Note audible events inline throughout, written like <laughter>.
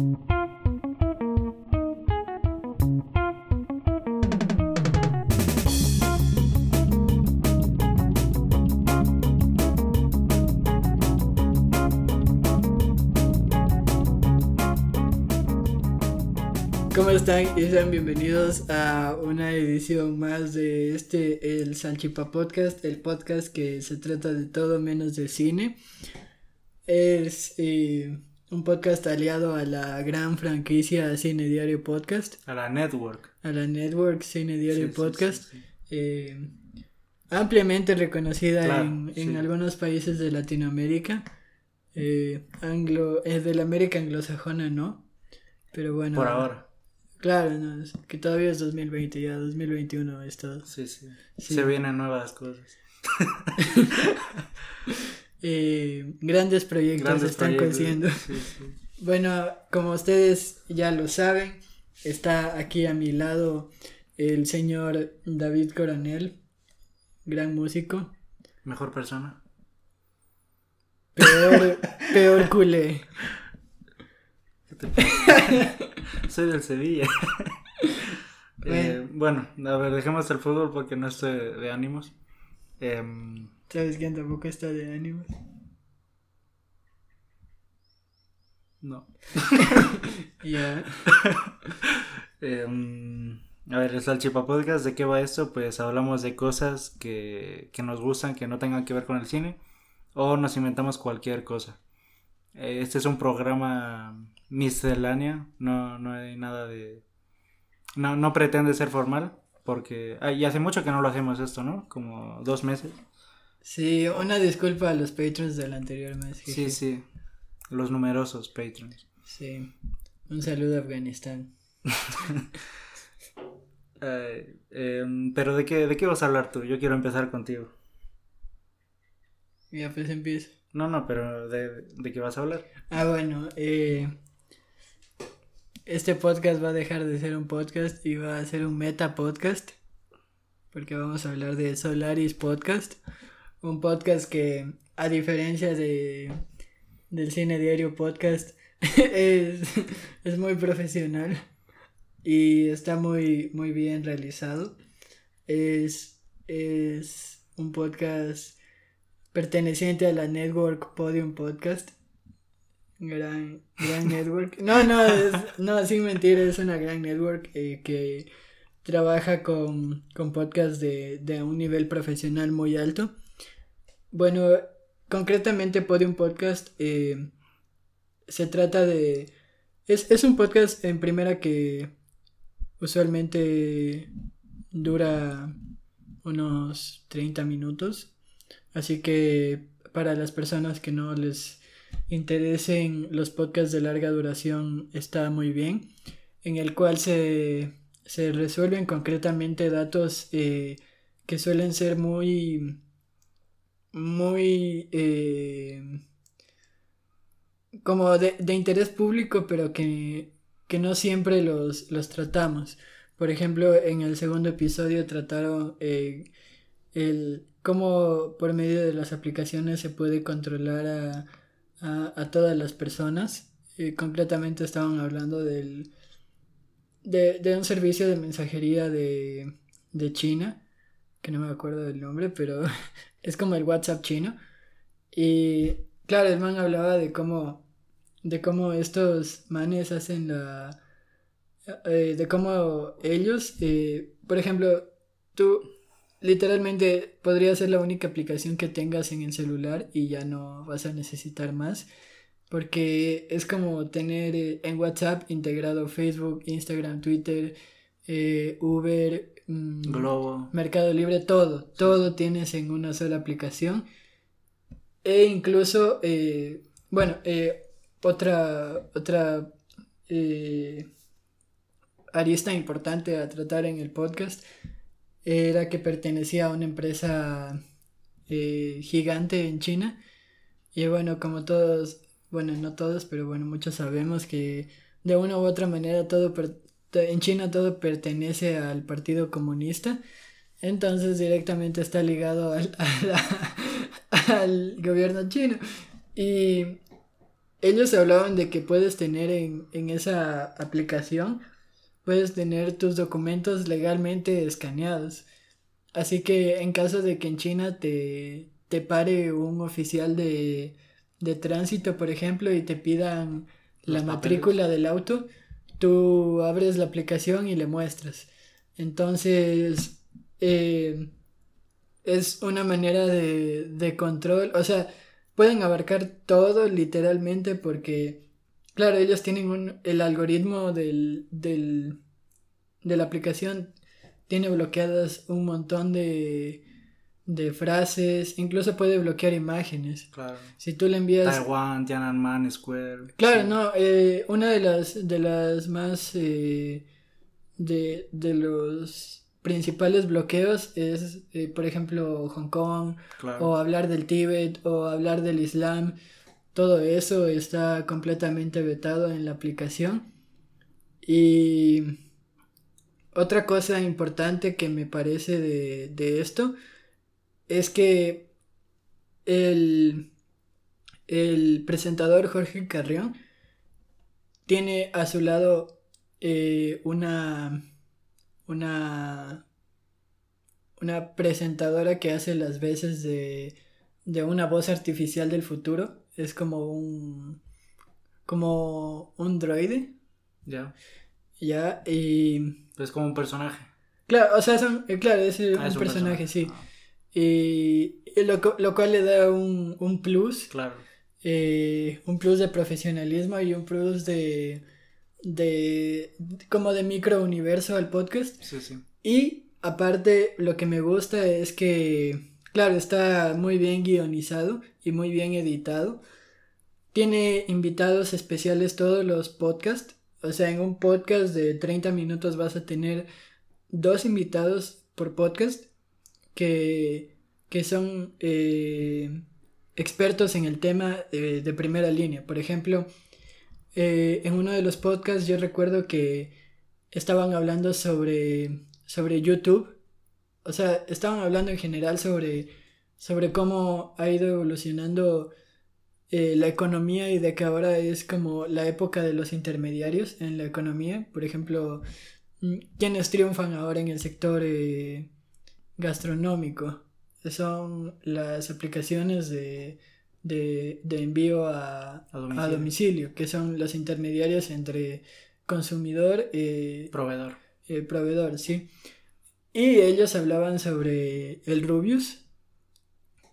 ¿Cómo están? Y sean bienvenidos a una edición más de este, el Salchipa Podcast, el podcast que se trata de todo menos de cine. Es eh, un podcast aliado a la gran franquicia Cine Diario Podcast. A la Network. A la Network Cine Diario Podcast. Eh, ampliamente reconocida en, algunos países de Latinoamérica. Eh, anglo, es de la América anglosajona, ¿no? Pero bueno. Por ahora. Claro, no, que todavía es 2020, ya 2021 es todo. Sí, sí. Se vienen nuevas cosas. <laughs> eh, grandes proyectos están creciendo. <laughs> Bueno, como ustedes ya lo saben, está aquí a mi lado el señor David Coronel, gran músico. Mejor persona. Peor, <laughs> peor culé. <laughs> Soy del Sevilla. Eh, bueno, a ver, dejemos el fútbol porque no estoy de ánimos. Em, ¿Sabes quién tampoco está de ánimos? No. <laughs> Ya. Em, a ver, el Salchipa Podcast, ¿de qué va esto? Pues hablamos de cosas que, que nos gustan, que no tengan que ver con el cine, o nos inventamos cualquier cosa. Este es un programa miscelánea, no, no hay nada de... No, no pretende ser formal, porque... y hace mucho que no lo hacemos esto, ¿no? Como dos meses. Sí, una disculpa a los patrons del anterior mes. Sí, sí, los numerosos patrons. Sí, un saludo a Afganistán. <laughs> Em, pero ¿de qué, ¿de qué vas a hablar tú? Yo quiero empezar contigo. Ya pues empiezo. No, no, pero ¿de, de qué vas a hablar? Ah, bueno, eh, este podcast va a dejar de ser un podcast y va a ser un meta podcast. Porque vamos a hablar de Solaris Podcast. Un podcast que, a diferencia de, del cine diario podcast, <laughs> es, es muy profesional y está muy, muy bien realizado. Es, es un podcast perteneciente a la Network Podium Podcast. Gran, gran network. No, no, no, sin mentir, es una gran network eh, que trabaja con, con podcasts de, de, un nivel profesional muy alto. Bueno, concretamente Podium Podcast eh, se trata de... Es, es un podcast en primera que usualmente dura unos 30 minutos. Así que para las personas que no les interesen los podcasts de larga duración está muy bien, en el cual se, se resuelven concretamente datos eh, que suelen ser muy, muy, eh, como de, de, interés público, pero que, que no siempre los, los, tratamos. Por ejemplo, en el segundo episodio trataron eh, el cómo por medio de las aplicaciones se puede controlar a a, todas las personas. y concretamente estaban hablando del, de, un servicio de mensajería de, de China, que no me acuerdo del nombre, pero <laughs> es como el WhatsApp chino. Y claro, el man hablaba de cómo, de cómo estos manes hacen la... Eh, de cómo ellos, eh, por ejemplo, tú literalmente podría ser la única aplicación que tengas en el celular y ya no vas a necesitar más. Porque es como tener eh, en WhatsApp integrado Facebook, Instagram, Twitter, eh, Uber, mm, Globo, Mercado Libre, todo. Todo tienes en una sola aplicación. E incluso, eh, bueno, otra, otra arista importante a tratar en el podcast era que pertenecía a una empresa eh, gigante en China. Y bueno, como todos, bueno, no todos, pero bueno, muchos sabemos que de una u otra manera todo en China todo pertenece al Partido Comunista. Entonces directamente está ligado al, <laughs> al gobierno chino. Y ellos hablaban de que puedes tener en, en esa aplicación, puedes tener tus documentos legalmente escaneados. Así que en caso de que en China te, te pare un oficial de, de tránsito, por ejemplo, y te pidan la matrícula del auto, tú abres la aplicación y le muestras. Entonces, eh, es una manera de, de control, o sea, pueden abarcar todo literalmente porque, claro, ellos tienen un, el algoritmo del, del, de la aplicación, tiene bloqueadas un montón de, de frases, incluso puede bloquear imágenes. Claro. Si tú le envías... Taiwán, Tiananmen Square. Claro, no, eh, una de las, de las más... Eh, de, de los principales bloqueos es, eh, por ejemplo, Hong Kong, Claro. o hablar del Tíbet, o hablar del Islam. Todo eso está completamente vetado en la aplicación. Y otra cosa importante que me parece de, de esto es que el, el presentador Jorge Carrión tiene a su lado eh, una una una presentadora que hace las veces de de una voz artificial del futuro es como un como un droide Ya. ya y Es como un personaje. claro o sea son, eh, claro es, Ah, un, es personaje, sí Ah, y, y lo, lo cual le da un, un plus claro. eh, un plus de profesionalismo y un plus de, de como de micro universo al podcast Sí, sí. y aparte lo que me gusta es que claro está muy bien guionizado y muy bien editado tiene invitados especiales todos los podcasts o sea en un podcast de 30 minutos vas a tener dos invitados por podcast que, que son eh, expertos en el tema eh, de primera línea. Por ejemplo, eh, en uno de los podcasts yo recuerdo que estaban hablando sobre, sobre YouTube. O sea, estaban hablando en general sobre, sobre cómo ha ido evolucionando eh, la economía y de que ahora es como la época de los intermediarios en la economía. Por ejemplo, mm, ¿quiénes triunfan ahora en el sector eh, gastronómico? Son las aplicaciones de, de, de envío a, A a domicilio. que son los intermediarios entre consumidor y Proveedor. eh, proveedor, sí. Y ellos hablaban sobre el Rubius,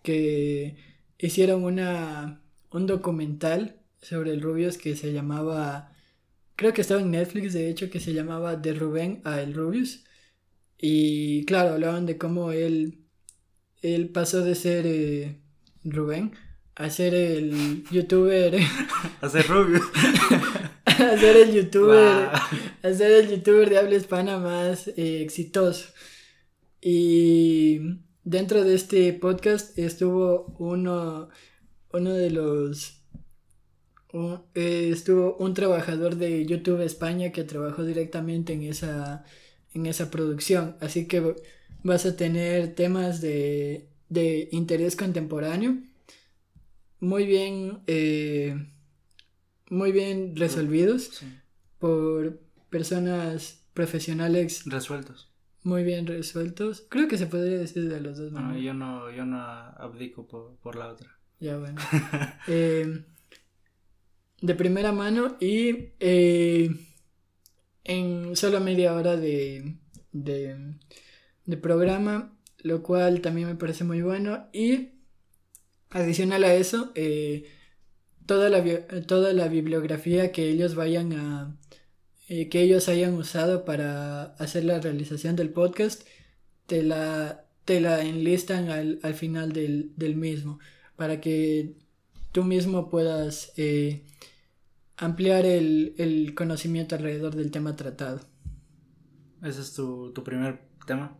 que hicieron una, un documental sobre el Rubius que se llamaba, creo que estaba en Netflix, de hecho, que se llamaba De Rubén a el Rubius. Y claro, hablaban de cómo él, él pasó de ser eh, Rubén a ser el youtuber, Hacer <laughs> rubio. a <laughs> <laughs> ser el youtuber ser el youtuber de habla hispana más eh, exitoso. Y dentro de este podcast estuvo uno, uno de los... un- eh, estuvo un trabajador de YouTube España que trabajó directamente en esa, en esa producción. Así que vas a tener temas de, de interés contemporáneo muy bien, eh, muy bien resolvidos Sí. por personas profesionales Resueltos. muy bien resueltos. Creo que se podría decir de los dos. No, yo no, yo no abdico por, por la otra. Ya <laughs> bueno. Eh, de primera mano y eh, en solo media hora de, de, de programa, lo cual también me parece muy bueno. Y adicional a eso, eh, toda, la, toda la bibliografía que ellos vayan a... eh, que ellos hayan usado para hacer la realización del podcast, te la, te la enlistan al, al final del, del mismo, para que tú mismo puedas eh, ampliar el, el conocimiento alrededor del tema tratado. Ese es tu, tu primer tema.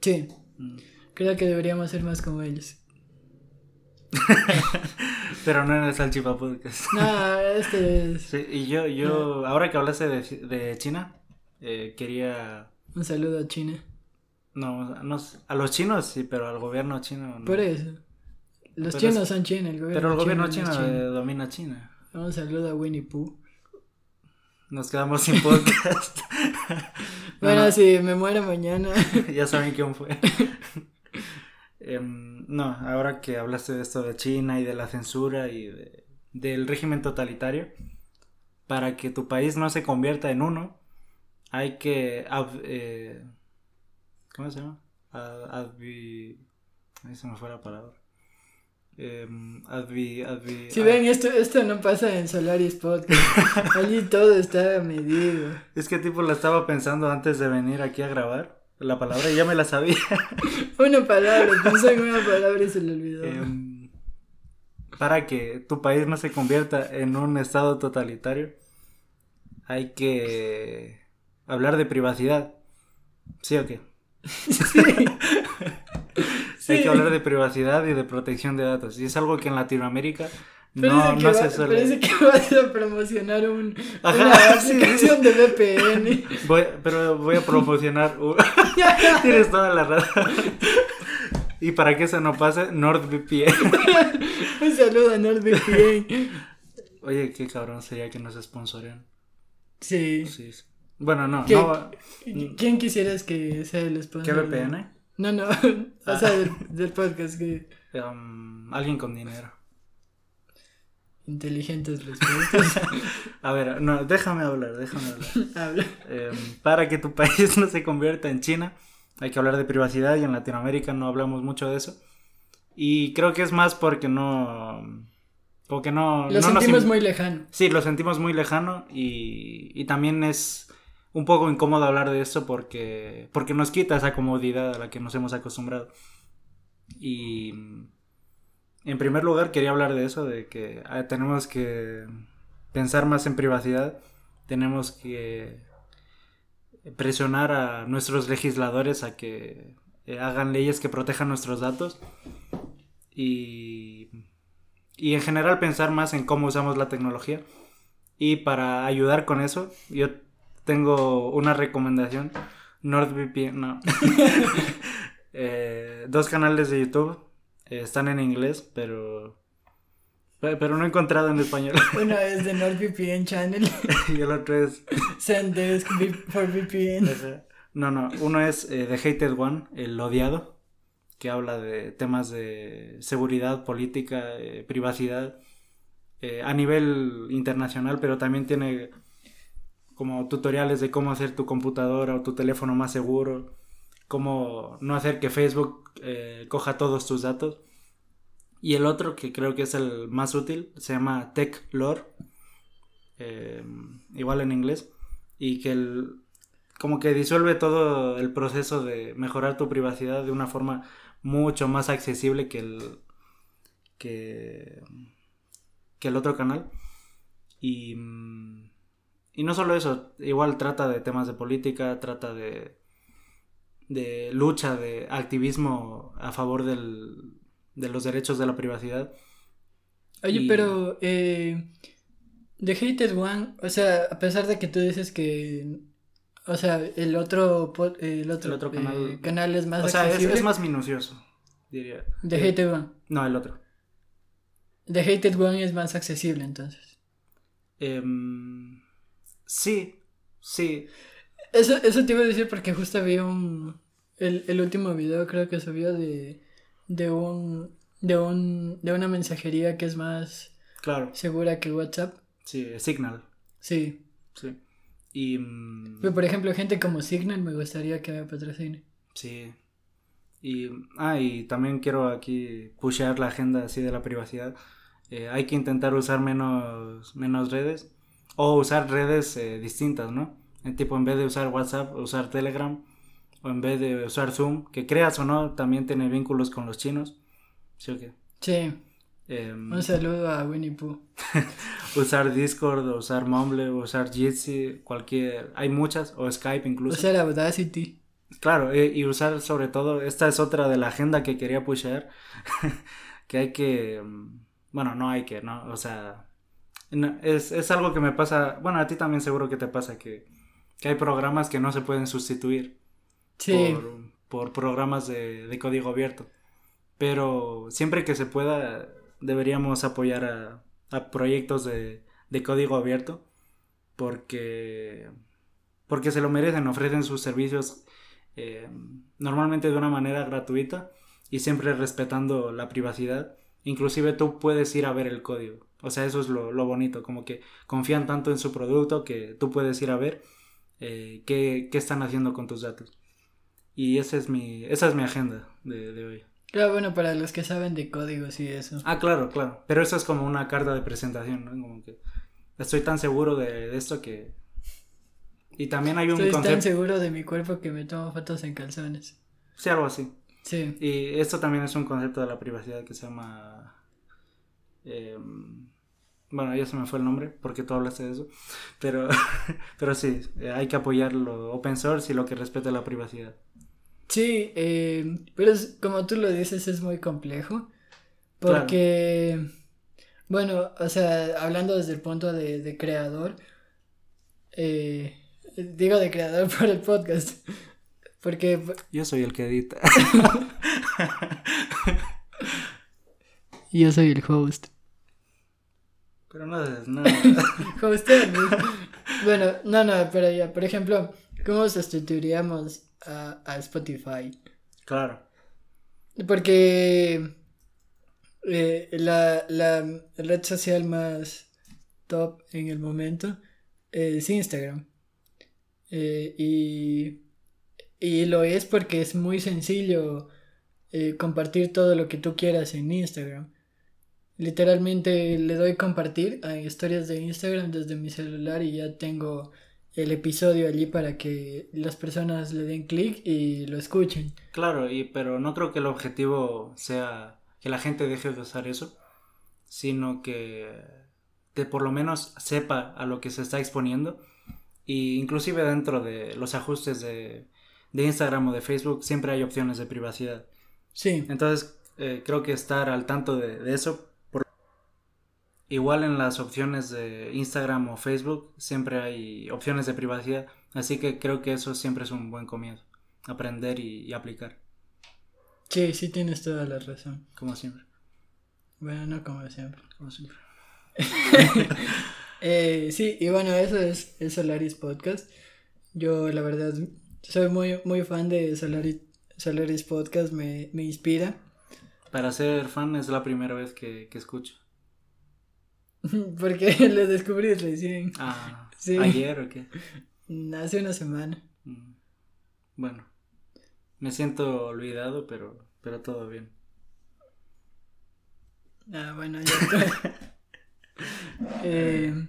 Sí, Mm. creo que deberíamos ser más como ellos. <laughs> Pero no en el Salchipa Podcast. No, este es Sí, y yo, yo, ahora que hablaste de, de China, eh, quería, un saludo a China. no, no, a los chinos sí, pero al gobierno chino no. Por eso. Los Pero chinos es- son China, el gobierno Pero el gobierno chino chino, no domina China. Un saludo a Winnie Pooh. Nos quedamos sin podcast. <laughs> bueno, si me muero mañana. <laughs> ya saben quién fue. Em, no, ahora que hablaste de esto de China y de la censura y del régimen totalitario, para que tu país no se convierta en uno, hay que... Eh, ¿Cómo se llama? Advi... Ahí se me fue la palabra. Em, advi, advi, si ven, esto, esto no pasa en Solaris Podcast. <laughs> Allí todo está medido. Es que tipo lo estaba pensando antes de venir aquí a grabar la palabra ya me la sabía. <laughs> una palabra, pensé en una palabra y se le olvidó. Em, para que tu país no se convierta en un estado totalitario, hay que hablar de privacidad. ¿Sí o qué? Sí. <laughs> hay que hablar de privacidad y de protección de datos. Y es algo que en Latinoamérica no, no se suele. Parece que vas a promocionar un, una <laughs> aplicación de VPN. <laughs> Voy, pero voy a promocionar. <laughs> Tienes toda la razón. Y para que eso no pase, NordVPN. un saludo a NordVPN. Oye, qué cabrón sería que nos sponsoren. Sí. sí. Bueno, no, no. ¿Quién quisieras que sea el sponsor? ¿Qué VPN? No, no. O sea, del, podcast que. Um, alguien con dinero. Inteligentes respuestas. <laughs> A ver, no, déjame hablar, déjame hablar. <laughs> Habla. Em, para que tu <laughs> país no se convierta en China, hay que hablar de privacidad y en Latinoamérica no hablamos mucho de eso. Y creo que es más porque no... Porque no... Lo sentimos muy lejano. Sí, lo sentimos muy lejano y, y también es un poco incómodo hablar de eso porque, porque nos quita esa comodidad a la que nos hemos acostumbrado. Y en primer lugar, quería hablar de eso, de que ah, tenemos que pensar más en privacidad, tenemos que presionar a nuestros legisladores a que eh, hagan leyes que protejan nuestros datos y, y en general pensar más en cómo usamos la tecnología. Y para ayudar con eso, yo tengo una recomendación. NordVPN, no. <laughs> Eh, dos canales de YouTube están en inglés, pero. Pero no he encontrado en español. <laughs> Uno es de NordVPN Channel. <laughs> y el otro es. <laughs> Sendesk for VPN. No, no. Uno es eh, The Hated One, el odiado, que habla de temas de seguridad, política, eh, privacidad, eh, a nivel internacional, pero también tiene como tutoriales de cómo hacer tu computadora o tu teléfono más seguro cómo no hacer que Facebook eh, coja todos tus datos. Y el otro, que creo que es el más útil, se llama Tech Lore, eh, igual en inglés, y que el, como que disuelve todo el proceso de mejorar tu privacidad de una forma mucho más accesible que el, que, que el otro canal. Y, y no solo eso, igual trata de temas de política, trata de de lucha, de activismo a favor del, de los derechos de la privacidad. Oye, pero eh, The Hated One, o sea, a pesar de que tú dices que, o sea, el otro, el otro, otro canal, eh, canal, es más o sea, es, más minucioso, diría. The eh, Hated One. No, el otro. The Hated One es más accesible, entonces. Em, sí, sí. Eso, eso te iba a decir porque justo vi un, el, el último video creo que subió de, de un de un de una mensajería que es más claro. segura que WhatsApp. Sí, Signal. Sí. Sí. Y mm, por ejemplo, gente como Signal me gustaría que me patrocine. Sí. Y ah, y también quiero aquí pushear la agenda así de la privacidad. Eh, hay que intentar usar menos menos redes o usar redes eh, distintas, ¿no? En tipo en vez de usar WhatsApp, usar Telegram o en vez de usar Zoom, que creas o no, también tiene vínculos con los chinos. ¿Sí o qué? Sí. Em, Un saludo a Winnie Pooh. <laughs> usar Discord, o usar Mumble, o usar Jitsi, cualquier. Hay muchas, o Skype incluso. Usar Audacity. Claro, eh, y usar sobre todo, esta es otra de la agenda que quería pushear, <laughs> que hay que, em, bueno, no hay que, ¿no? O sea, es, es, algo que me pasa, bueno, a ti también seguro que te pasa, que, que hay programas que no se pueden sustituir por, programas de, código abierto. Pero siempre que se pueda, deberíamos apoyar a, a proyectos de, de código abierto porque, porque se lo merecen, ofrecen sus servicios eh, normalmente de una manera gratuita y siempre respetando la privacidad. Inclusive tú puedes ir a ver el código. O sea, eso es lo, bonito, como que confían tanto en su producto que tú puedes ir a ver eh, qué, están haciendo con tus datos. Y esa es mi, esa es mi agenda de, hoy. Claro, bueno, para los que saben de códigos y eso. Ah, claro, claro. Pero eso es como una carta de presentación, ¿no? Como que estoy tan seguro de, esto que... Y también hay un Estoy tan seguro de mi cuerpo que me tomo fotos en calzones. Sí, algo así. Sí. Y esto también es un concepto de la privacidad que se llama... Em, bueno, ya se me fue el nombre porque tú hablaste de eso. Pero, <laughs> pero sí, hay que apoyar lo open source y lo que respete la privacidad. Sí, eh, pero como tú lo dices, es muy complejo. Porque, bueno, o sea, hablando desde el punto de, creador, eh, digo de creador <laughs> por el podcast. Porque. Yo soy el que edita. <laughs> Yo soy el host. Pero no es <laughs> nada. bueno, no, no, pero ya, por ejemplo, ¿cómo sustituiríamos a, a Spotify? Claro. Porque eh, la, la red social más top en el momento es Instagram. Eh, y, y, lo es porque es muy sencillo eh, compartir todo lo que tú quieras en Instagram. Literalmente le doy compartir a historias de Instagram desde mi celular y ya tengo el episodio allí para que las personas le den clic y lo escuchen. Claro, y pero no creo que el objetivo sea que la gente deje de usar eso, sino que, que por lo menos sepa a lo que se está exponiendo y inclusive dentro de los ajustes de, de Instagram o de Facebook siempre hay opciones de privacidad. Sí. Entonces eh, creo que estar al tanto de, de eso Igual en las opciones de Instagram o Facebook siempre hay opciones de privacidad, así que creo que eso siempre es un buen comienzo, aprender y, aplicar. Sí, sí tienes toda la razón. Como siempre. Bueno, no como siempre. Como siempre. <laughs> Eh, sí, y bueno, eso es el Solaris Podcast. Yo la verdad soy muy, muy fan de Solaris, Solaris Podcast, me, inspira. Para ser fan es la primera vez que escucho. <laughs> Porque <laughs> lo descubrí recién. Ah, ¿ayer o qué? Hace una semana. Mm. Bueno, me siento olvidado, pero, pero todo bien. Ah, bueno, ya <laughs> eh,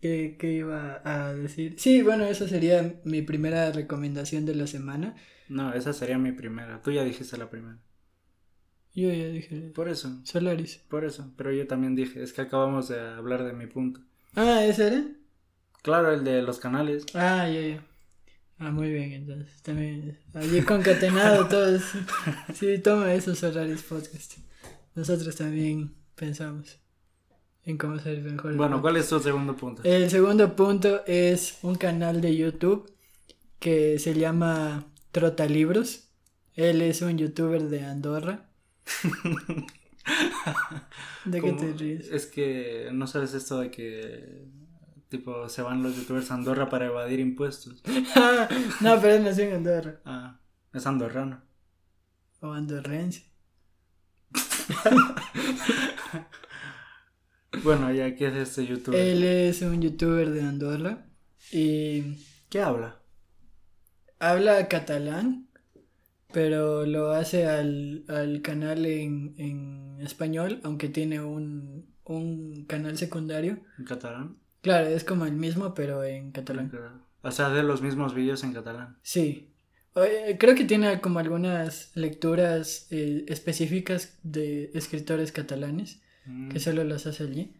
¿qué, ¿Qué iba a decir? Sí, bueno, esa sería mi primera recomendación de la semana. No, esa sería mi primera. Tú ya dijiste la primera. Yo ya dije. Por eso. Solaris. Por eso. Pero yo también dije, es que acabamos de hablar de mi punto. Ah, ¿ese era? Claro, el de los canales. Ah, ya, ya. Ah, muy bien, entonces. También. Allí concatenado <laughs> todos. Sí, toma esos Solaris Podcast. Nosotros también pensamos en cómo ser mejor. Bueno, ¿cuál es tu segundo punto? El segundo punto es un canal de YouTube que se llama Trotalibros. Él es un youtuber de Andorra. <laughs> ¿De qué te ríes? Es que no sabes esto de que tipo se van los youtubers a Andorra para evadir impuestos. <laughs> no, pero él nació en Andorra. Ah, es andorrano. O andorrense. <laughs> bueno, ya, ¿qué es este youtuber? Él es un youtuber de Andorra y... ¿Qué habla? Habla catalán pero lo hace al, canal en, español, aunque tiene un, canal secundario. ¿En catalán? Claro, es como el mismo, pero en catalán. O sea, de los mismos vídeos en catalán. Sí. Creo que tiene como algunas lecturas eh, específicas de escritores catalanes, que mm. solo las hace allí.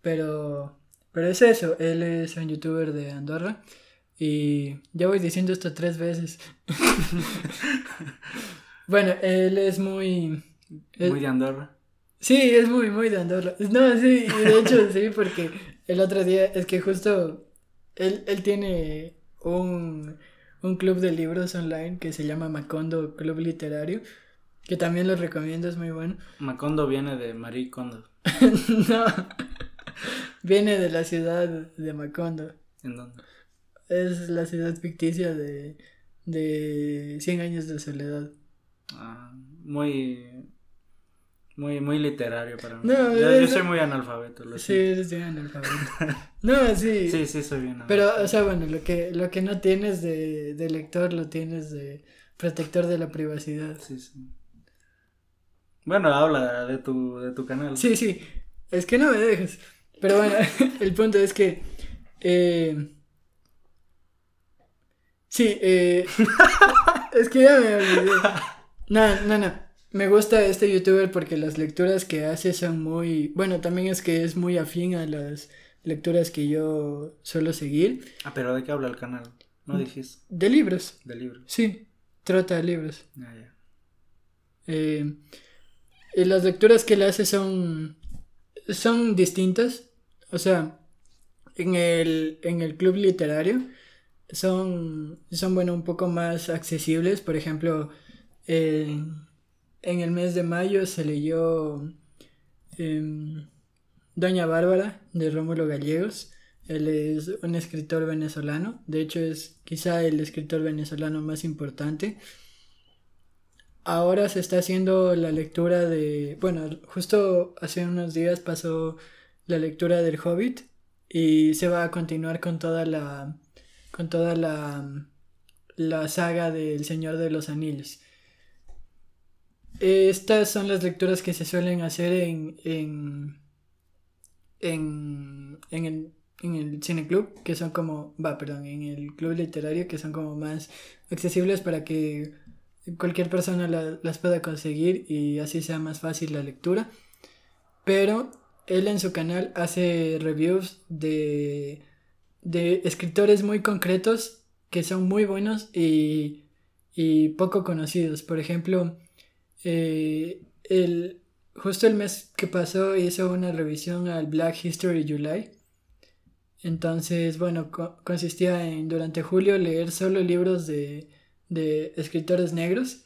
Pero, pero es eso, él es un youtuber de Andorra y ya voy diciendo esto tres veces. <laughs> bueno, él es muy... Muy de Andorra. Sí, es muy, muy de Andorra. No, sí, de hecho <laughs> sí, porque el otro día es que justo él, él tiene un, un club de libros online que se llama Macondo Club Literario, que también lo recomiendo, es muy bueno. Macondo viene de Marie Kondo. <laughs> no. Viene de la ciudad de Macondo. ¿En dónde? Es la ciudad ficticia de, de 100 años de soledad. Ah, muy. Muy, muy literario para mí. No, yo, soy muy analfabeto, lo Sí, eres bien analfabeto. <laughs> No, sí. Sí, sí, soy bien Pero, o analfabeto. sea, bueno, lo que, lo que no tienes de, de lector lo tienes de protector de la privacidad. Sí, sí. Bueno, habla de tu, de tu canal. Sí, sí, es que no me dejes. Pero bueno, <laughs> el punto es que... eh, sí, eh, <laughs> es que ya me olvidé. No, no, no. Me gusta este youtuber porque las lecturas que hace son muy... Bueno, también es que es muy afín a las lecturas que yo suelo seguir. Ah, pero ¿de qué habla el canal? No dijiste. De libros, De libros. sí. Trata de libros. Ah, ya. Eh, y las lecturas que él hace son, son distintas. O sea, en el, en el club literario son, son bueno, un poco más accesibles. Por ejemplo, eh, en el mes de mayo se leyó em, Doña Bárbara de Rómulo Gallegos. Él es un escritor venezolano. De hecho, es quizá el escritor venezolano más importante. Ahora se está haciendo la lectura de. Bueno, justo hace unos días pasó la lectura del Hobbit. Y se va a continuar con toda la. Con toda la. la saga del Señor de los Anillos. Estas son las lecturas que se suelen hacer en. en. en, en el, en el cineclub, que son como. va, perdón, en el club literario, que son como más accesibles para que cualquier persona la- las pueda conseguir y así sea más fácil la lectura. Pero él en su canal hace reviews de, de escritores muy concretos que son muy buenos y, y poco conocidos. Por ejemplo, eh, el, justo el mes que pasó hizo una revisión al Black History July. Entonces, bueno, co- consistía en durante julio leer solo libros de, de escritores negros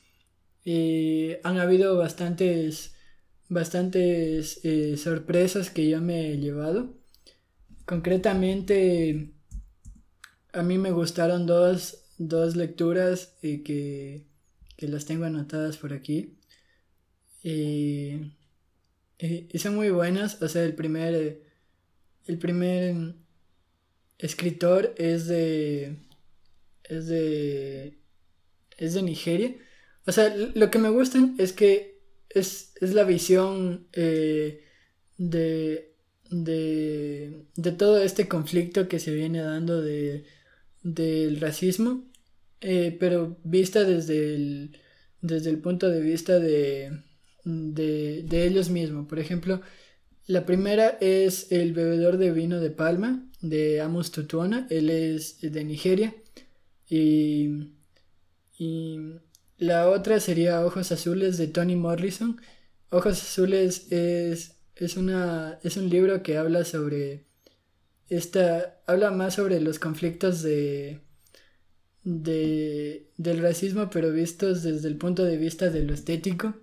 y han habido bastantes bastantes eh, sorpresas que yo me he llevado concretamente a mí me gustaron dos, dos lecturas eh, que, que las tengo anotadas por aquí y, y- y son muy buenas o sea el primer eh, el primer escritor es de es de es de Nigeria. O sea, lo que me gustan es que es, es la visión eh, de, de, de todo este conflicto que se viene dando de, del racismo, eh, pero vista desde el, desde el punto de vista de, de, de ellos mismos. Por ejemplo, la primera es El bebedor de vino de Palma, de Amos Tutuona. Él es de Nigeria. Y, y la otra sería Ojos Azules de Toni Morrison. Ojos Azules es, es, una, es un libro que habla sobre esta, habla más sobre los conflictos de, de, del racismo, pero vistos desde el punto de vista de lo estético,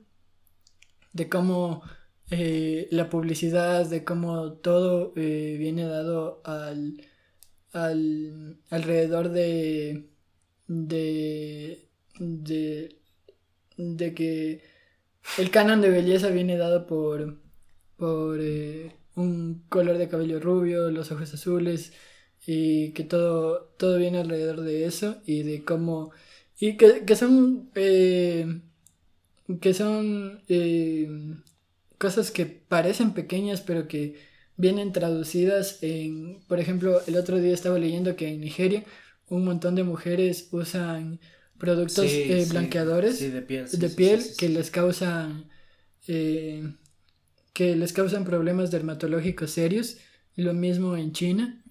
de cómo eh, la publicidad, de cómo todo eh, viene dado al, al alrededor de, de, de, de que el canon de belleza viene dado por, por eh, un color de cabello rubio, los ojos azules, y que todo, todo viene alrededor de eso y de cómo... Y que, que son... eh, que son eh, cosas que parecen pequeñas pero que vienen traducidas en... Por ejemplo, el otro día estaba leyendo que en Nigeria un montón de mujeres usan productos Sí, eh, blanqueadores sí, de piel, de piel que les causan eh, que les causan problemas dermatológicos serios lo mismo en China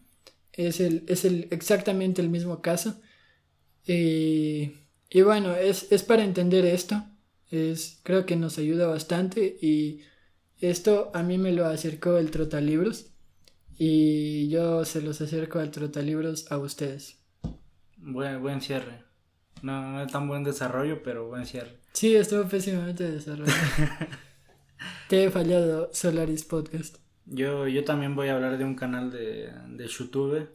es el es el exactamente el mismo caso y, y bueno es, es para entender esto es creo que nos ayuda bastante y esto a mí me lo acercó el Trotalibros y yo se los acerco al Trotalibros a ustedes Buen, buen cierre. No, no es tan buen desarrollo, pero buen cierre. Sí, estuvo pésimamente desarrollado. <laughs> Te he fallado, Solaris Podcast. Yo, yo también voy a hablar de un canal de, de YouTube.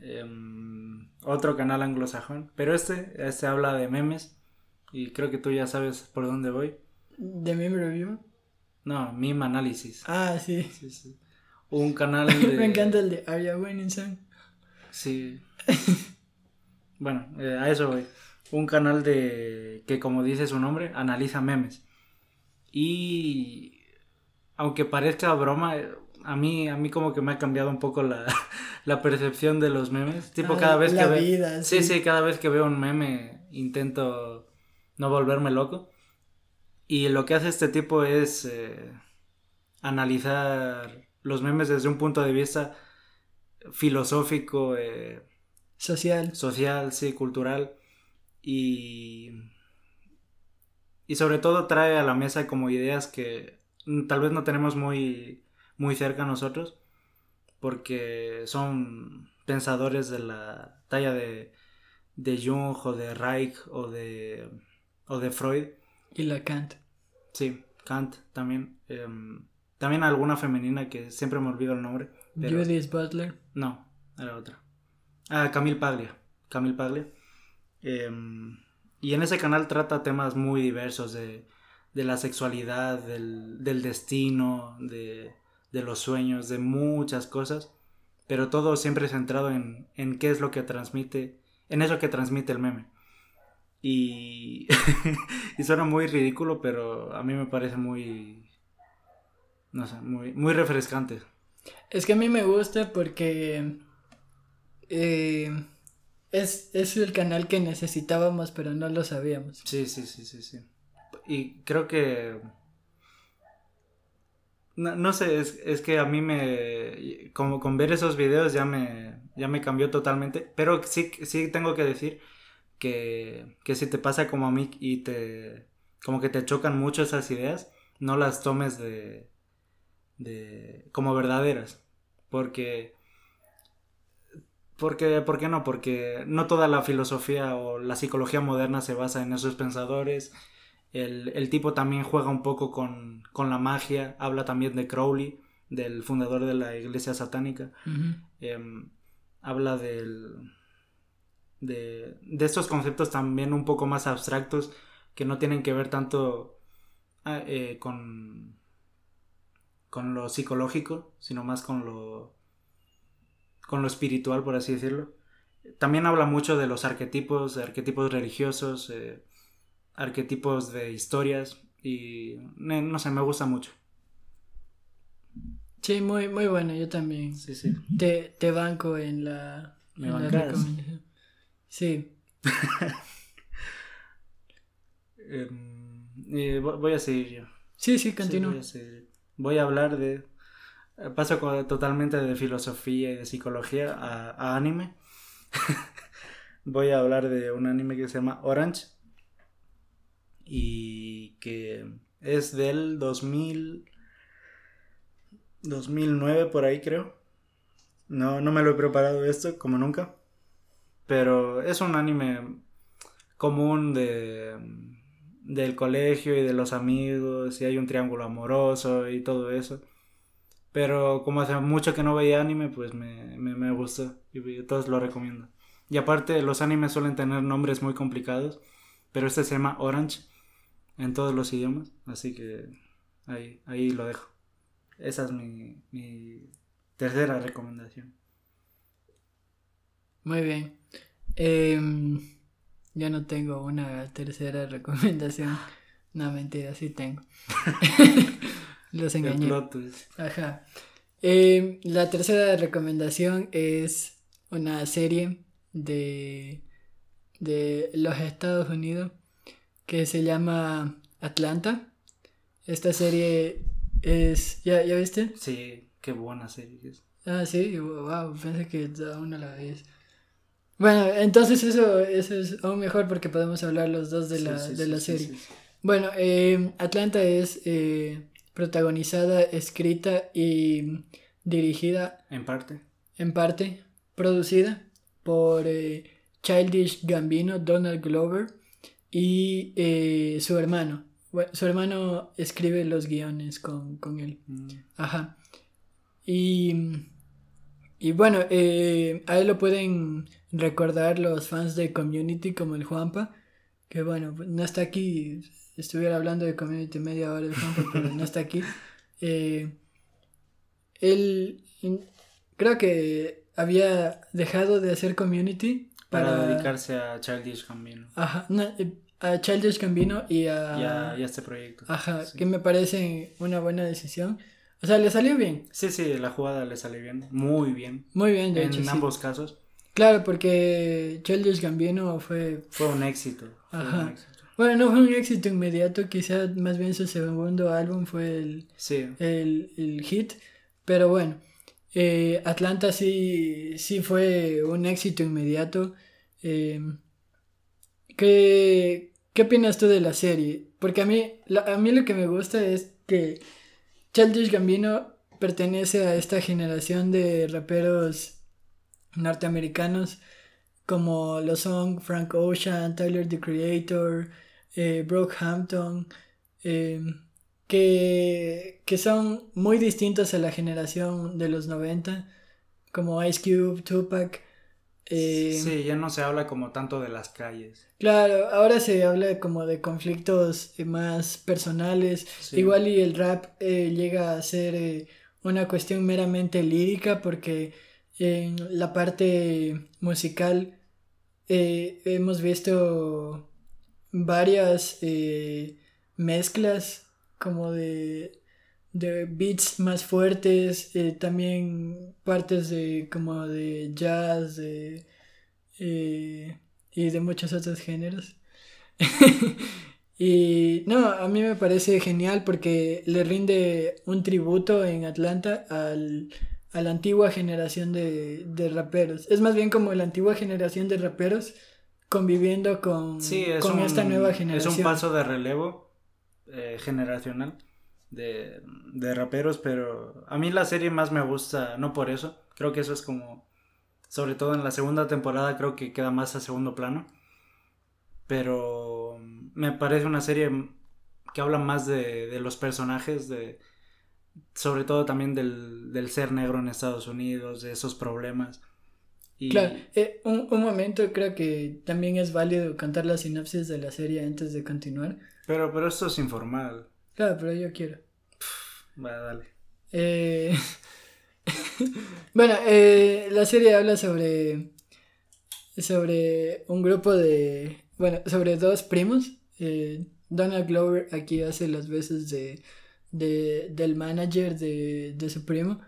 Em, otro canal anglosajón. Pero este, este habla de memes. Y creo que tú ya sabes por dónde voy. ¿De Meme Review? No, Meme Análisis. Ah, sí. Sí, sí. Un canal <laughs> de... Me encanta el de Are You Winning Song? Sí. bueno, eh, a eso voy. Un canal de que como dice su nombre, analiza memes. Y aunque parezca broma, a mí, a mí como que me ha cambiado un poco la, <laughs> la percepción de los memes. Tipo, Ah, cada vez la que veo... vida, sí, sí. sí, cada vez que veo un meme intento no volverme loco. Y lo que hace este tipo es eh, analizar los memes desde un punto de vista filosófico, eh, Social. social, sí, cultural. Y, y sobre todo trae a la mesa como ideas que tal vez no tenemos muy, muy cerca a nosotros, porque son pensadores de la talla de, de Jung o de Reich o de, o de Freud. Y la Kant. Sí, Kant también. em, también alguna femenina que siempre me olvido el nombre. Pero... Judith Butler. No, era otra. Ah, Camille Paglia. Camille Paglia. Em, y en ese canal trata temas muy diversos de, de la sexualidad, del, del destino, de, de los sueños, de muchas cosas. Pero todo siempre centrado en, en qué es lo que transmite, en eso que transmite el meme. Y, <laughs> y suena muy ridículo, pero a mí me parece muy, no sé, muy, muy refrescante. Es que a mí me gusta porque eh, es, es el canal que necesitábamos, pero no lo sabíamos. Sí, sí, sí, sí, sí. Y creo que... No, no sé, es, es que a mí me... Como con ver esos videos ya me, ya me cambió totalmente. Pero sí, sí tengo que decir que, que si te pasa como a mí y te... Como que te chocan mucho esas ideas, no las tomes de... de como verdaderas. Porque... Porque, ¿Por qué no? Porque no toda la filosofía o la psicología moderna se basa en esos pensadores. El, el tipo también juega un poco con, con, la magia. Habla también de Crowley, del fundador de la iglesia satánica. Uh -huh. eh, habla del, de, de, estos conceptos también un poco más abstractos que no tienen que ver tanto eh, con, con lo psicológico, sino más con lo, con lo espiritual, por así decirlo. También habla mucho de los arquetipos, de arquetipos religiosos, eh, arquetipos de historias y no sé, me gusta mucho. Sí, muy, muy bueno, yo también. Sí, sí. Te, te banco en la, ¿Me en la recomendación. Sí. <laughs> eh, voy a seguir yo. Sí, sí, continúa. Sí, voy, voy a hablar de... eh, Paso totalmente de filosofía y de psicología a, a anime. <laughs> voy a hablar de un anime que se llama Orange y que es del 2000 2009 por ahí creo no, no me lo he preparado esto como nunca pero es un anime común de del colegio y de los amigos y hay un triángulo amoroso y todo eso pero como hace mucho que no veía anime pues me, me, me gustó y todos lo recomiendo y aparte los animes suelen tener nombres muy complicados pero este se llama Orange en todos los idiomas, así que ahí, ahí lo dejo. Esa es mi, mi tercera recomendación. Muy bien. Eh, yo no tengo una tercera <laughs> recomendación. No, mentira, sí tengo. <laughs> Los engañé. Ajá. Eh, la tercera recomendación es una serie de, de los Estados Unidos que se llama Atlanta. Esta serie es... ¿Ya, ¿ya viste? Sí, qué buena serie es. Ah, sí, wow, pensé que aún no la veías. Bueno, entonces eso, eso es aún mejor porque podemos hablar los dos de la, sí, sí, de la sí, serie. Bueno, eh, Atlanta es eh, protagonizada, escrita y dirigida En parte. en parte, producida por eh, Childish Gambino, Donald Glover y eh, su hermano, bueno, su hermano escribe los guiones con, con él. Mm. Ajá. Y, y bueno, eh, a él lo pueden recordar los fans de Community como el Juanpa, que bueno, no está aquí, estuviera hablando de Community media hora el Juanpa, pero no está aquí. <laughs> Eh, él creo que había dejado de hacer Community Para, para, dedicarse a Childish Gambino. Ajá, no, eh, a Childish Gambino y a... Y a, y a este proyecto. Ajá, Sí. que me parece una buena decisión. O sea, le salió bien. Sí, sí, la jugada le sale bien. Muy bien. Muy bien, de en hecho. sí. ambos casos. Claro, porque Childish Gambino fue... Fue un éxito. Fue Ajá. un éxito. Bueno, no fue un éxito inmediato, quizá más bien su segundo álbum fue el, Sí. el, el hit, pero bueno, eh, Atlanta sí, sí fue un éxito inmediato. Eh, ¿qué, ¿Qué opinas tú de la serie? Porque a mí, la- a mí lo que me gusta es que Childish Gambino pertenece a esta generación de raperos norteamericanos como lo son Frank Ocean, Tyler the Creator, eh, Brockhampton, eh, que, que son muy distintos a la generación de los 90, como Ice Cube, Tupac. eh, sí, ya no se habla como tanto de las calles. Claro, ahora se habla como de conflictos eh, más personales. Sí. Igual y el rap eh, llega a ser eh, una cuestión meramente lírica porque en la parte musical eh, hemos visto varias eh, mezclas como de, de beats más fuertes, eh, también partes de como de jazz, de, eh, y de muchos otros géneros. <laughs> y no, a mí me parece genial porque le rinde un tributo en Atlanta al, a la antigua generación de, de raperos. Es más bien como la antigua generación de raperos conviviendo con, Sí, es, con un, esta nueva es generación. un paso de relevo eh, generacional de, de raperos, pero a mí la serie más me gusta, no por eso, creo que eso es como, sobre todo en la segunda temporada, creo que queda más a segundo plano, pero me parece una serie que habla más de, de los personajes, de, sobre todo también del, del ser negro en Estados Unidos, de esos problemas. Y, Claro, eh, un, un momento creo que también es válido contar la sinopsis de la serie antes de continuar. Pero, pero esto es informal. Claro, pero yo quiero. Va, dale. Eh, <laughs> bueno, eh, la serie habla sobre sobre un grupo de bueno sobre dos primos. Eh, Donald Glover aquí hace las veces de, de del manager de, de su primo.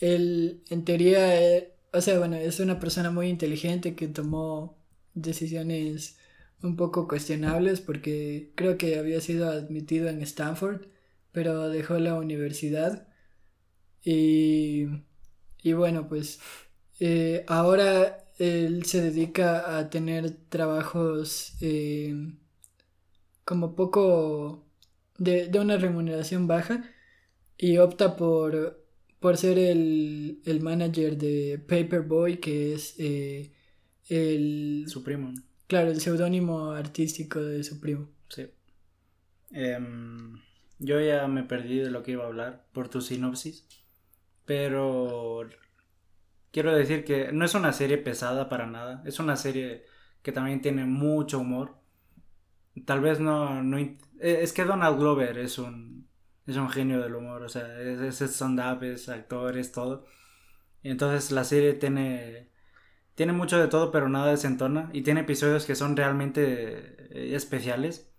Él en teoría, eh, o sea, bueno, es una persona muy inteligente que tomó decisiones un poco cuestionables porque creo que había sido admitido en Stanford, pero dejó la universidad. Y, y bueno, pues eh, ahora él se dedica a tener trabajos eh, como poco de, de una remuneración baja y opta por, por ser el, el manager de Paperboy, que es eh, el, Su primo. claro, el seudónimo artístico de su primo. Sí. Em, yo ya me perdí de lo que iba a hablar por tu sinopsis. Pero quiero decir que no es una serie pesada para nada. Es una serie que también tiene mucho humor. Tal vez no... no eh, es que Donald Glover es un, es un genio del humor. O sea, es, es stand-up, es actor, es todo. Y entonces la serie tiene... Tiene mucho de todo, pero nada desentona. Y tiene episodios que son realmente eh, especiales.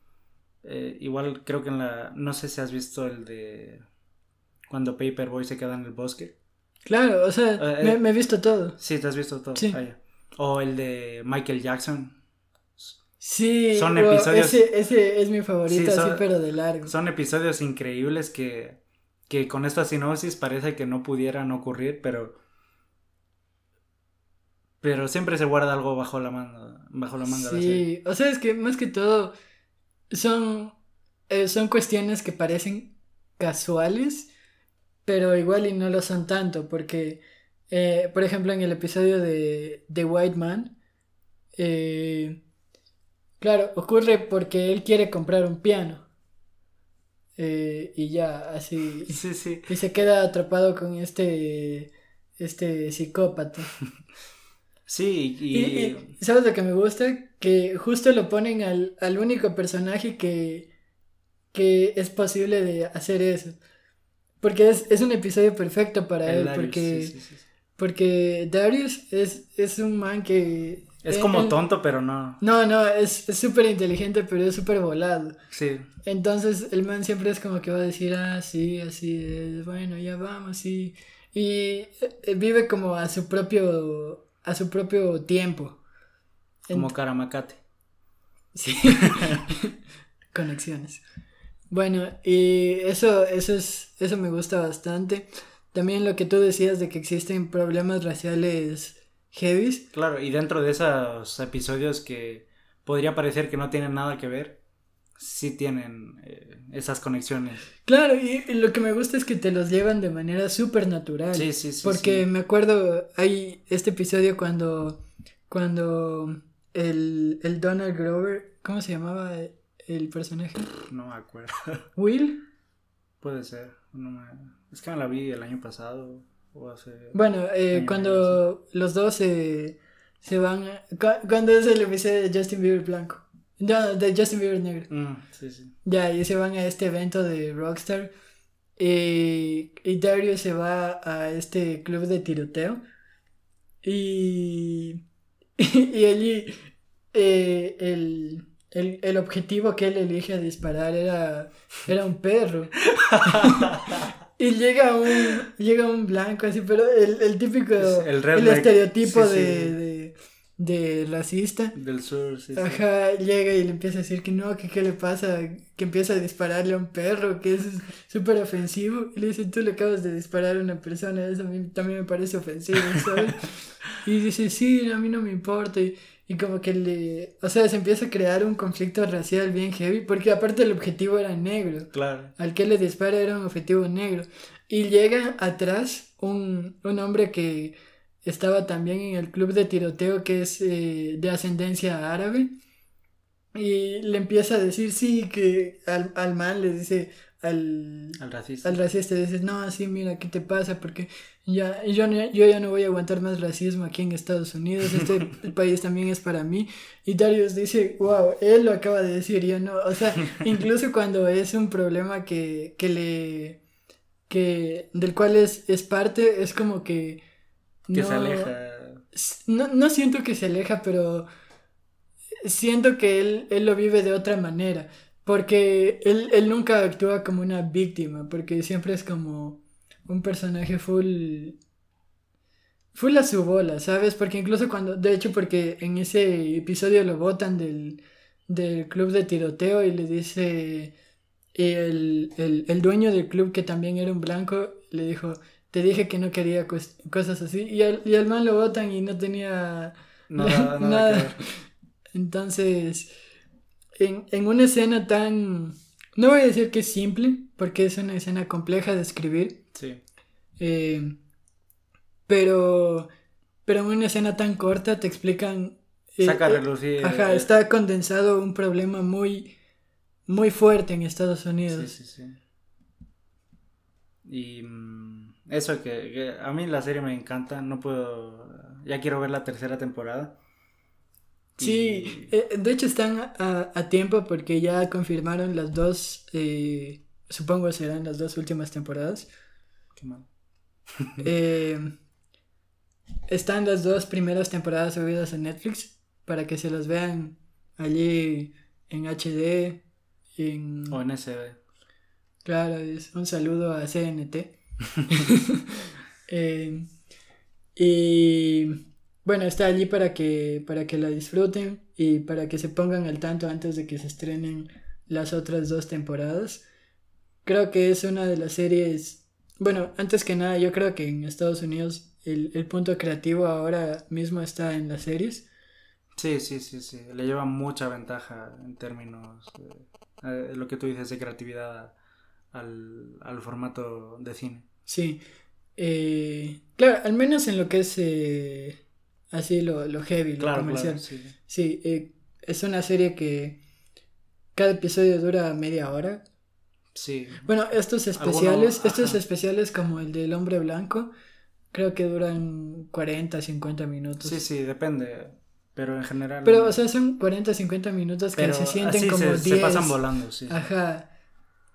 Eh, igual creo que en la... No sé si has visto el de... Cuando Paperboy se queda en el bosque. Claro, o sea, Eh, me, me he visto todo. Sí, te has visto todo. Sí. O el de Michael Jackson. Sí, Son wow, episodios- Ese, ese es mi favorito, Sí, son- así, pero de largo. Son episodios increíbles que, que con esta sinopsis parece que no pudieran ocurrir, pero... Pero siempre se guarda algo bajo la manga, bajo la manga de la serie. Sí, o sea, es que más que todo son, eh, son cuestiones que parecen casuales, pero igual y no lo son tanto, porque, eh, por ejemplo, en el episodio de The White Man, eh, claro, ocurre porque él quiere comprar un piano eh, y ya, así. <laughs> Sí, sí. Y se queda atrapado con este, este psicópata. <laughs> Sí, y... Y, y ¿sabes lo que me gusta? Que justo lo ponen al, al único personaje que, que es posible de hacer eso. Porque es, es un episodio perfecto para el él, Darius, porque, sí, sí, sí. porque Darius es, es un man que... Es él- como él- tonto, pero no. No, no, es es súper inteligente, pero es súper volado. Sí, Entonces el man siempre es como que va a decir, ah, sí, así es, bueno, ya vamos, sí. Y eh, vive como a su propio, a su propio tiempo. Como Karamacate. Sí. <laughs> Conexiones. Bueno, y eso, eso es, eso me gusta bastante. También lo que tú decías de que existen problemas raciales heavies. Claro, y dentro de esos episodios que podría parecer que no tienen nada que ver, sí tienen eh, esas conexiones. Claro, y, y lo que me gusta es que te los llevan de manera súper natural. Sí, sí, sí. Porque sí. me acuerdo, hay este episodio cuando, cuando el, el Donald Grover, ¿cómo se llamaba el personaje? No me acuerdo. Will. Puede ser. no me- Es que me la vi el año pasado o hace... Bueno, eh, cuando los dos se, se van, cuando es el episodio de Justin Bieber blanco, no, de Justin Bieber negro, Mm, sí, sí. ya, y se van a este evento de Rockstar, y, y Dario se va a este club de tiroteo, y, <laughs> y allí eh, el, el, el objetivo que él elige a disparar era, era un perro. <laughs> Y llega un, llega un blanco así, pero el, el típico, el estereotipo sí, de, sí. de, de racista. Del sur, sí, sí. Ajá, llega y le empieza a decir que no, que qué le pasa, que empieza a dispararle a un perro, que es súper ofensivo. Y le dice, tú le acabas de disparar a una persona, eso a mí también me parece ofensivo, ¿sabes? <laughs> y dice, sí, a mí no me importa. Y, y como que le, o sea, se empieza a crear un conflicto racial bien heavy, porque aparte el objetivo era negro. Claro. Al que le dispara era un objetivo negro. Y llega atrás un, un hombre que estaba también en el club de tiroteo que es eh, de ascendencia árabe. Y le empieza a decir, sí, que al, al man le dice, al, Al racista. al racista le dice, no, sí, mira, ¿qué te pasa? Porque ya, yo, no- yo ya no voy a aguantar más racismo aquí en Estados Unidos, este <laughs> país también es para mí. Y Darius dice, wow, él lo acaba de decir, yo no. O sea, <laughs> incluso cuando es un problema que, que le... que del cual es, es parte, es como que... Que no- se aleja. No, no siento que se aleja, pero siento que él, él lo vive de otra manera. Porque él, él nunca actúa como una víctima, porque siempre es como un personaje full. full a su bola, ¿sabes? Porque incluso cuando. De hecho, porque en ese episodio lo botan del, del club de tiroteo y le dice. El, el, el dueño del club, que también era un blanco, le dijo: Te dije que no quería cos- cosas así. Y al, y al man lo botan y no tenía. Nada, nada, <laughs> Nada. que ver. Entonces, en, en una escena tan... No voy a decir que es simple, porque es una escena compleja de escribir, Sí. eh, pero, pero en una escena tan corta te explican... eh, Saca a eh, relucir. Ajá, eh, está condensado un problema muy, muy fuerte en Estados Sí, Unidos. sí, sí. Y mm, eso que, que a mí la serie me encanta, no puedo, ya quiero ver la tercera temporada. Sí, Y- eh, de hecho están a, a tiempo porque ya confirmaron las dos, eh, supongo serán las dos últimas temporadas. Qué mal. <laughs> <laughs> Eh, están las dos primeras temporadas subidas en Netflix para que se las vean allí en HD. En, O en SB. Claro, es un saludo a CNT. <laughs> Eh, y bueno, está allí para que, para que la disfruten y para que se pongan al tanto antes de que se estrenen las otras dos temporadas. Creo que es una de las series, bueno, antes que nada, yo creo que en Estados Unidos el, el punto creativo ahora mismo está en las series. Sí, sí, sí, sí. Le lleva mucha ventaja en términos de lo que tú dices de creatividad al, al formato de cine. Sí. Eh, claro, al menos en lo que es eh, así lo, lo heavy, lo Claro, comercial. claro. Sí. Sí, eh, es una serie que cada episodio dura media hora. Sí. Bueno, estos especiales, estos especiales como el del hombre blanco, creo que duran 40, 50 minutos. Sí, sí, depende. Pero en general. Pero, o sea, son 40, 50 minutos que se sienten como se, 10. Se pasan volando, sí. Ajá.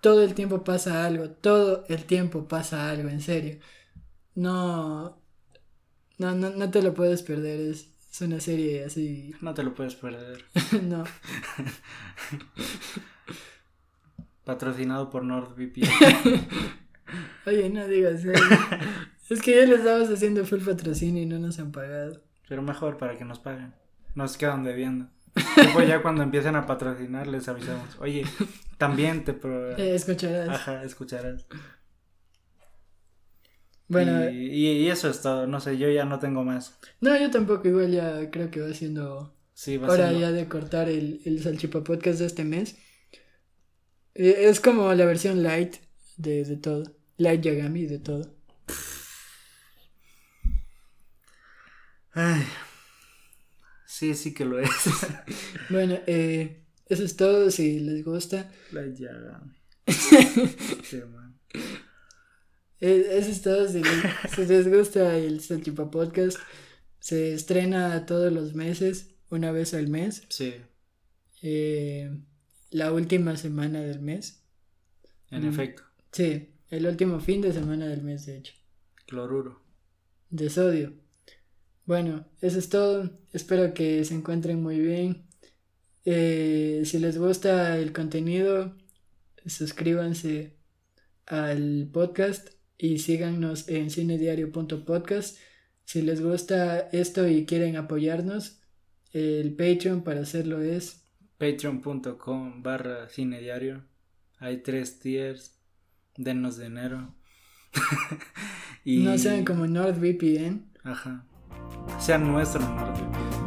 Todo el tiempo pasa algo. Todo el tiempo pasa algo, en serio. No. No, no, no te lo puedes perder. Es, es una serie así. No te lo puedes perder. <laughs> no. Patrocinado por NordVPN. <laughs> Oye, no digas eso. <laughs> es que ya le estábamos haciendo full patrocinio y no nos han pagado. Pero mejor para que nos paguen. Nos quedan debiendo. Después ya cuando empiecen a patrocinar les avisamos. Oye, también te... Eh, escucharás. Ajá, escucharás. Bueno. Y, eso es todo. No sé, yo ya no tengo más. No, yo tampoco. Igual ya creo que va siendo... Sí, va hora ya de cortar el, el Salchipa Podcast de este mes. Eh, es como la versión light de, de todo. Light Yagami de todo. Ay. Sí, sí que lo es. <laughs> bueno, eh, eso es todo. Si les gusta. Light Yagami. <laughs> sí, man. Eso es todo. Si les, gusta el Salchipa Podcast, se estrena todos los meses, una vez al mes. Sí. Eh, la última semana del mes. En efecto. Sí, el último fin de semana del mes, de hecho. Cloruro. De sodio. Bueno, eso es todo. Espero que se encuentren muy bien. Eh, si les gusta el contenido, suscríbanse al podcast y síganos en cinediario.podcast. Si les gusta esto y quieren apoyarnos, el Patreon para hacerlo es patreon.com barra cine diario. Hay tres tiers. Denos dinero. <laughs> y... No sean como NordVPN. Ajá. Sean nuestros NordVPN.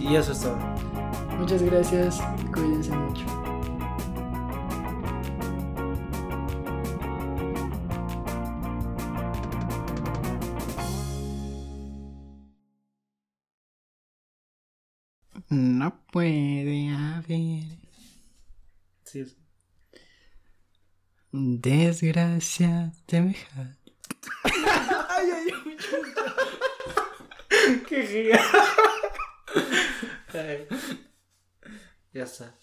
Y, y eso es todo. Muchas gracias. Cuídense mucho. No puede haber. Sí. Desgracia semejante. <laughs> ay, ay, ay. Qué giga. <laughs> Ya está.